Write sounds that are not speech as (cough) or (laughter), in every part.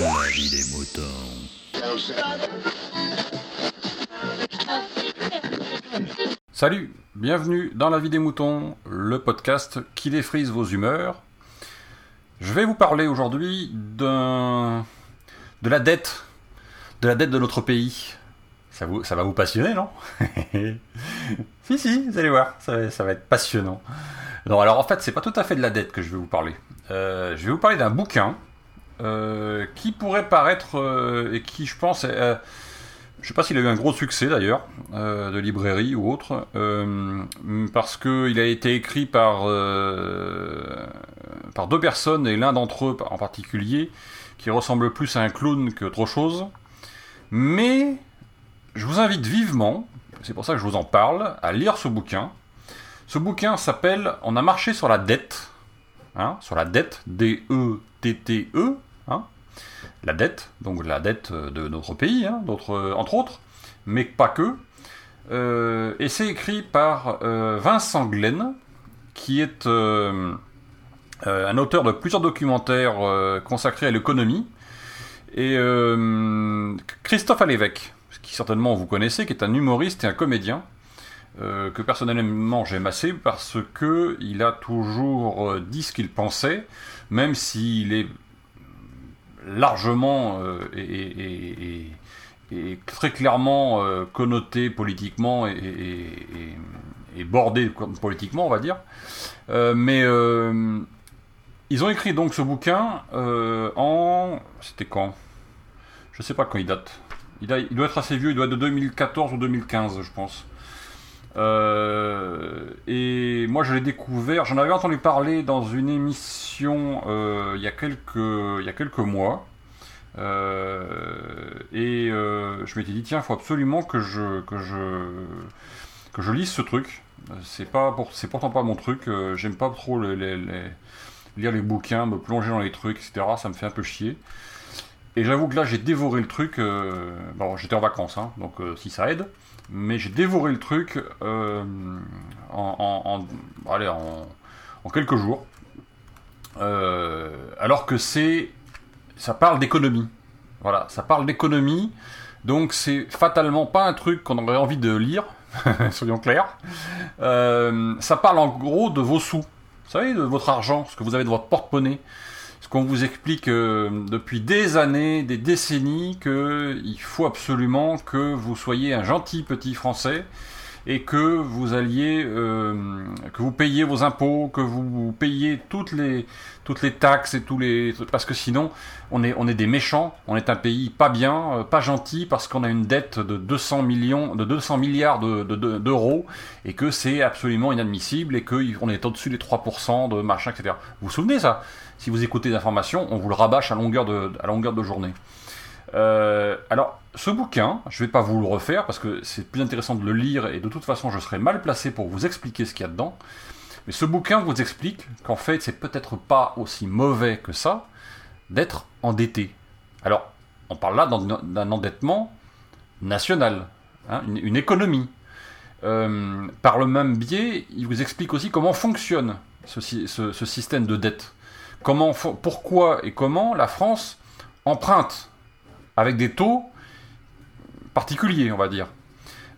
La vie des moutons. Salut, bienvenue dans La vie des moutons, le podcast qui défrise vos humeurs. Je vais vous parler aujourd'hui d'un... de la dette, de la dette de notre pays. Ça, vous, ça va vous passionner, non? (laughs) Si, si, vous allez voir, ça, va- ça va être passionnant. Non, alors en fait, c'est pas tout à fait de la dette que je vais vous parler. Euh, je vais vous parler d'un bouquin euh, qui pourrait paraître euh, et qui, je pense, euh, je sais pas s'il a eu un gros succès d'ailleurs, euh, de librairie ou autre, parce qu'il a été écrit par, par deux personnes et l'un d'entre eux en particulier qui ressemble plus à un clown qu'autre chose. Mais je vous invite vivement, c'est pour ça que je vous en parle, à lire ce bouquin. Ce bouquin s'appelle On a marché sur la dette, hein, sur la dette, D-E-T-T-E, la dette, donc la dette de notre pays, hein, d'autres- entre autres, mais pas que. Euh, et c'est écrit par euh, Vincent Glenn, qui est euh, euh, un auteur de plusieurs documentaires euh, consacrés à l'économie, et euh, Christophe Alévèque, qui certainement vous connaissez, qui est un humoriste et un comédien, euh, que personnellement j'aime assez parce que il a toujours euh, dit ce qu'il pensait, même s'il est largement euh, et, très clairement euh, connoté politiquement et, bordé politiquement, on va dire. Euh, mais ils ont écrit donc ce bouquin en... C'était quand? Je sais pas quand il date. Il doit être assez vieux, il doit être de 2014 ou 2015, je pense. Euh, et moi, je l'ai découvert, j'en avais entendu parler dans une émission euh, il, y a quelques, mois. Euh, et je m'étais dit, tiens, il faut absolument que je, que, je, que je lise ce truc. C'est pour, pourtant pas mon truc. J'aime pas trop lire les bouquins, me plonger dans les trucs, etc. Ça me fait un peu chier. Et j'avoue que là, j'ai dévoré le truc. bon, j'étais en vacances, hein, donc si ça aide. Mais j'ai dévoré le truc euh, en, allez, en quelques jours. Euh, alors que c'est. Ça parle d'économie. Voilà, ça parle d'économie. Donc c'est fatalement pas un truc qu'on aurait envie de lire, (laughs) soyons clairs. Euh, ça parle en gros de vos sous. Vous savez, de votre argent, ce que vous avez de votre porte-monnaie. Qu'on vous explique euh, depuis des années, des décennies, qu'il faut absolument que vous soyez un gentil petit Français et que vous alliez, euh, que vous payiez vos impôts, que vous payiez toutes les, toutes les taxes et tous les, parce que sinon on est, on est des méchants, on est un pays pas bien, euh, pas gentil parce qu'on a une dette de 200 millions, de 200 milliards de- de- de- d'euros et que c'est absolument inadmissible et qu'on est au-dessus des 3% de machin, etc. Vous vous souvenez ça? Si vous écoutez des on vous le rabâche à longueur de, à longueur de journée. Euh, alors, ce bouquin, je vais pas vous le refaire parce que c'est plus intéressant de le lire et de toute façon, je serais mal placé pour vous expliquer ce qu'il y a dedans. Mais ce bouquin vous explique qu'en fait, c'est peut-être pas aussi mauvais que ça d'être endetté. Alors, on parle là d'un endettement national, hein, une, économie. Euh, par le même biais, il vous explique aussi comment fonctionne ce, sy- ce- ce système de dette. Pourquoi et comment la France emprunte avec des taux particuliers, on va dire.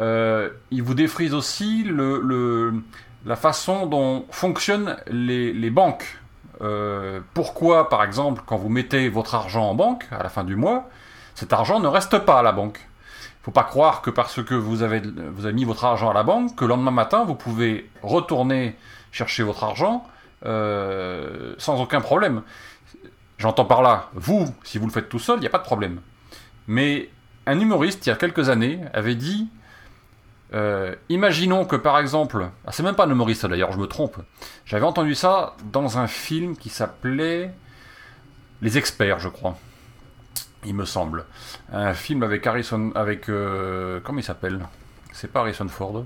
Euh, il vous défrise aussi le, la façon dont fonctionnent les, banques. Euh, pourquoi, par exemple, quand vous mettez votre argent en banque à la fin du mois, cet argent ne reste pas à la banque? Il faut pas croire que parce que vous avez, vous avez mis votre argent à la banque, que le lendemain matin, vous pouvez retourner chercher votre argent euh, sans aucun problème. J'entends par là, vous, si vous le faites tout seul, il n'y a pas de problème. Mais un humoriste, il y a quelques années, avait dit euh, imaginons que par exemple, ah, c'est même pas un humoriste d'ailleurs, je me trompe. J'avais entendu ça dans un film qui s'appelait Les Experts, je crois. Il me semble. Un film avec Harrison, avec euh, comment il s'appelle? C'est pas Harrison Ford.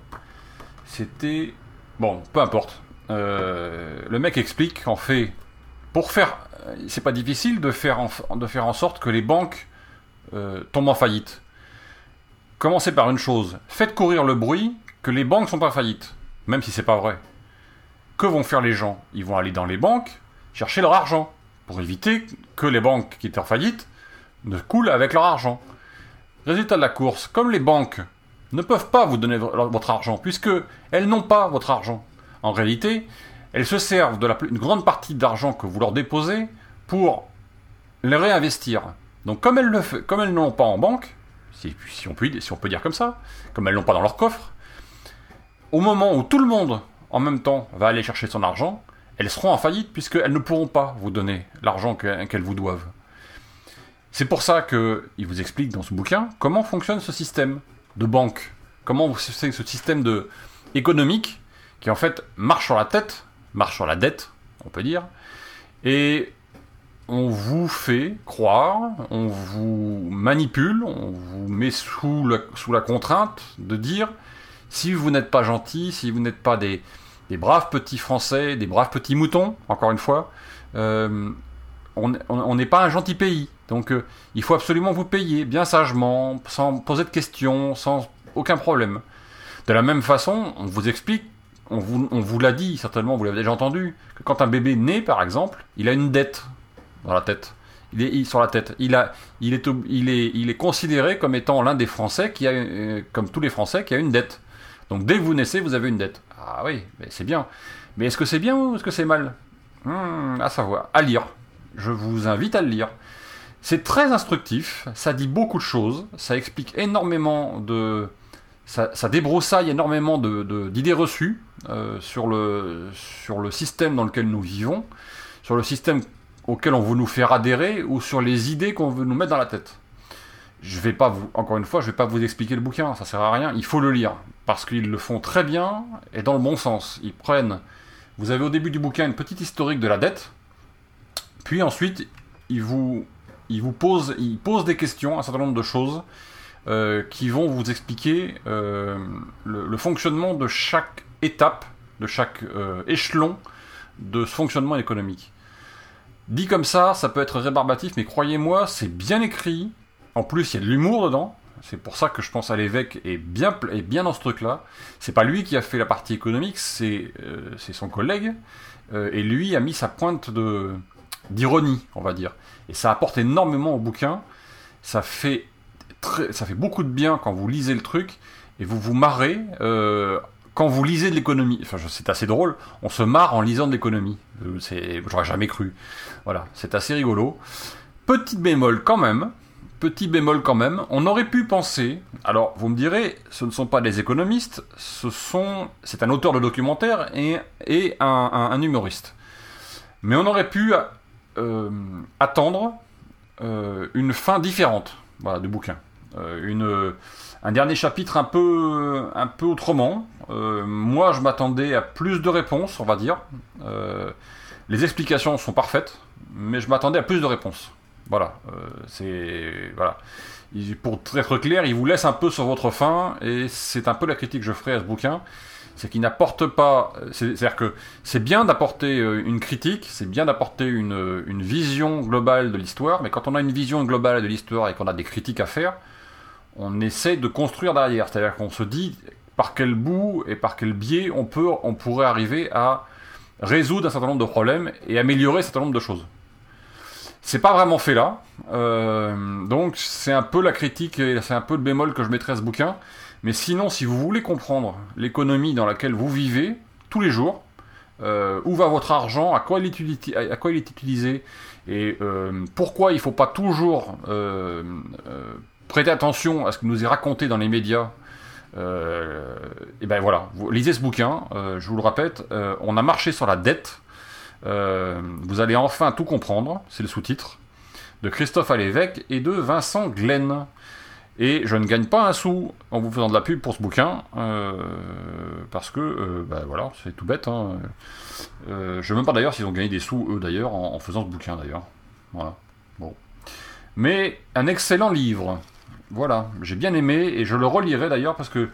C'était bon, peu importe. Euh, le mec explique qu'en fait, pour faire, c'est pas difficile de faire de faire en sorte que les banques euh, tombent en faillite. Commencez par une chose, faites courir le bruit que les banques sont pas faillites, même si c'est pas vrai. Que vont faire les gens? Ils vont aller dans les banques chercher leur argent pour éviter que les banques qui étaient en faillite ne coulent avec leur argent. Résultat de la course, comme les banques ne peuvent pas vous donner votre argent, puisque elles n'ont pas votre argent. En réalité, elles se servent de la une grande partie d'argent que vous leur déposez pour les réinvestir. Donc comme elles le comme n'ont pas en banque, si, si, on peut, si on peut dire comme ça, comme elles n'ont pas dans leur coffre, au moment où tout le monde en même temps va aller chercher son argent, elles seront en faillite puisqu'elles ne pourront pas vous donner l'argent qu'elles vous doivent. C'est pour ça qu'il vous explique dans ce bouquin comment fonctionne ce système de banque, comment c'est ce système de économique qui en fait marche sur la tête, marche sur la dette, on peut dire, et on vous fait croire, on vous manipule, on vous met sous la, contrainte de dire si vous n'êtes pas gentil, si vous n'êtes pas des, braves petits Français, des braves petits moutons, encore une fois, euh, on n'est pas un gentil pays. Donc euh, il faut absolument vous payer bien sagement, sans poser de questions, sans aucun problème. De la même façon, on vous explique, on vous l'a dit certainement, vous l'avez déjà entendu, que quand un bébé naît par exemple, il a une dette dans la tête. Il est sur la tête. Il, est, considéré comme étant l'un des Français qui a, euh, comme tous les Français, qui a une dette. Donc dès que vous naissez, vous avez une dette. Ah oui, c'est bien. Mais est-ce que c'est bien ou est-ce que c'est mal? Hmm, À savoir, à lire. Je vous invite à le lire. C'est très instructif, ça dit beaucoup de choses, ça explique énormément de... Ça, ça débroussaille énormément d'idées de, reçues euh, sur, le, sur le système dans lequel nous vivons, sur le système auquel on veut nous faire adhérer ou sur les idées qu'on veut nous mettre dans la tête. Je vais pas vous, encore une fois, je vais pas vous expliquer le bouquin, ça sert à rien. Il faut le lire parce qu'ils le font très bien et dans le bon sens. Ils prennent. Vous avez au début du bouquin une petite historique de la dette, puis ensuite ils vous, ils vous posent, ils posent des questions, un certain nombre de choses euh, qui vont vous expliquer euh, le, fonctionnement de chaque étape, de chaque euh, échelon de ce fonctionnement économique. Dit comme ça, ça peut être rébarbatif, mais croyez-moi, c'est bien écrit. En plus, il y a de l'humour dedans. C'est pour ça que je pense à l'évêque est bien, est bien dans ce truc-là. C'est pas lui qui a fait la partie économique, c'est euh, son collègue. Euh, et lui a mis sa pointe d'ironie, on va dire. Et ça apporte énormément au bouquin. Ça fait, ça fait beaucoup de bien quand vous lisez le truc et vous vous marrez. Euh, quand vous lisez de l'économie, enfin c'est assez drôle, on se marre en lisant de l'économie. Euh, j'aurais jamais cru. Voilà, c'est assez rigolo. Petit bémol quand même, petit bémol quand même, on aurait pu penser, alors vous me direz, ce ne sont pas des économistes, ce sont, c'est un auteur de documentaire et, un, humoriste. Mais on aurait pu euh, attendre euh, une fin différente du bouquin. Une un dernier chapitre un peu, un peu autrement. Euh, moi, je m'attendais à plus de réponses, on va dire. Euh, les explications sont parfaites, mais je m'attendais à plus de réponses. Voilà, euh, c'est voilà. pour être clair, il vous laisse un peu sur votre faim, et c'est un peu la critique que je ferai à ce bouquin, c'est qu'il n'apporte pas. C'est-à-dire que c'est bien d'apporter une critique, c'est bien d'apporter une, une vision globale de l'histoire, mais quand on a une vision globale de l'histoire et qu'on a des critiques à faire, on essaie de construire derrière. C'est-à-dire qu'on se dit par quel bout et par quel biais on, peut, on pourrait arriver à résoudre un certain nombre de problèmes et améliorer un certain nombre de choses. C'est pas vraiment fait là, euh, donc c'est un peu la critique et c'est un peu le bémol que je mettrais à ce bouquin. Mais sinon, si vous voulez comprendre l'économie dans laquelle vous vivez tous les jours, euh, où va votre argent, à quoi il est, utilisé, et euh, pourquoi il ne faut pas toujours prêtez attention à ce que nous est raconté dans les médias. Euh, et ben voilà, lisez ce bouquin, euh, je vous le répète, euh, on a marché sur la dette. vous allez enfin tout comprendre, c'est le sous-titre, de Christophe Alévèque et de Vincent Glenn. Et je ne gagne pas un sou en vous faisant de la pub pour ce bouquin, parce que, ben voilà, c'est tout bête. Hein. je ne même pas d'ailleurs s'ils ont gagné des sous, eux d'ailleurs, en, faisant ce bouquin d'ailleurs. Voilà. Mais un excellent livre. Voilà, j'ai bien aimé et je le relirai d'ailleurs parce que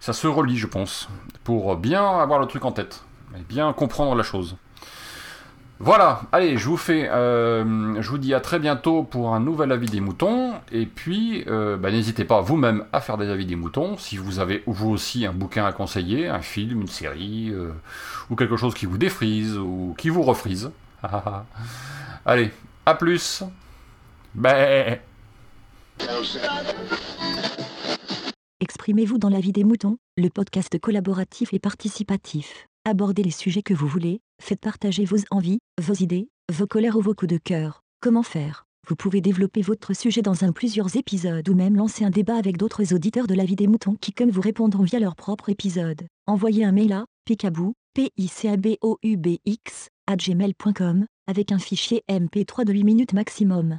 ça se relit, je pense, pour bien avoir le truc en tête et bien comprendre la chose. Voilà, allez, je vous fais, euh, je vous dis à très bientôt pour un nouvel avis des moutons. Et puis, euh, bah, n'hésitez pas vous-même à faire des avis des moutons. Si vous avez vous aussi un bouquin à conseiller, un film, une série, euh, ou quelque chose qui vous défrise ou qui vous refrise. (laughs) allez, à plus. Bah. Exprimez-vous dans la vie des moutons, le podcast collaboratif et participatif. Abordez les sujets que vous voulez, faites partager vos envies, vos idées, vos colères ou vos coups de cœur. Comment faire? Vous pouvez développer votre sujet dans un plusieurs épisodes ou même lancer un débat avec d'autres auditeurs de la vie des moutons qui comme vous répondront via leur propre épisode. Envoyez un mail à picabou, p i c avec un fichier MP3 de 8 minutes maximum.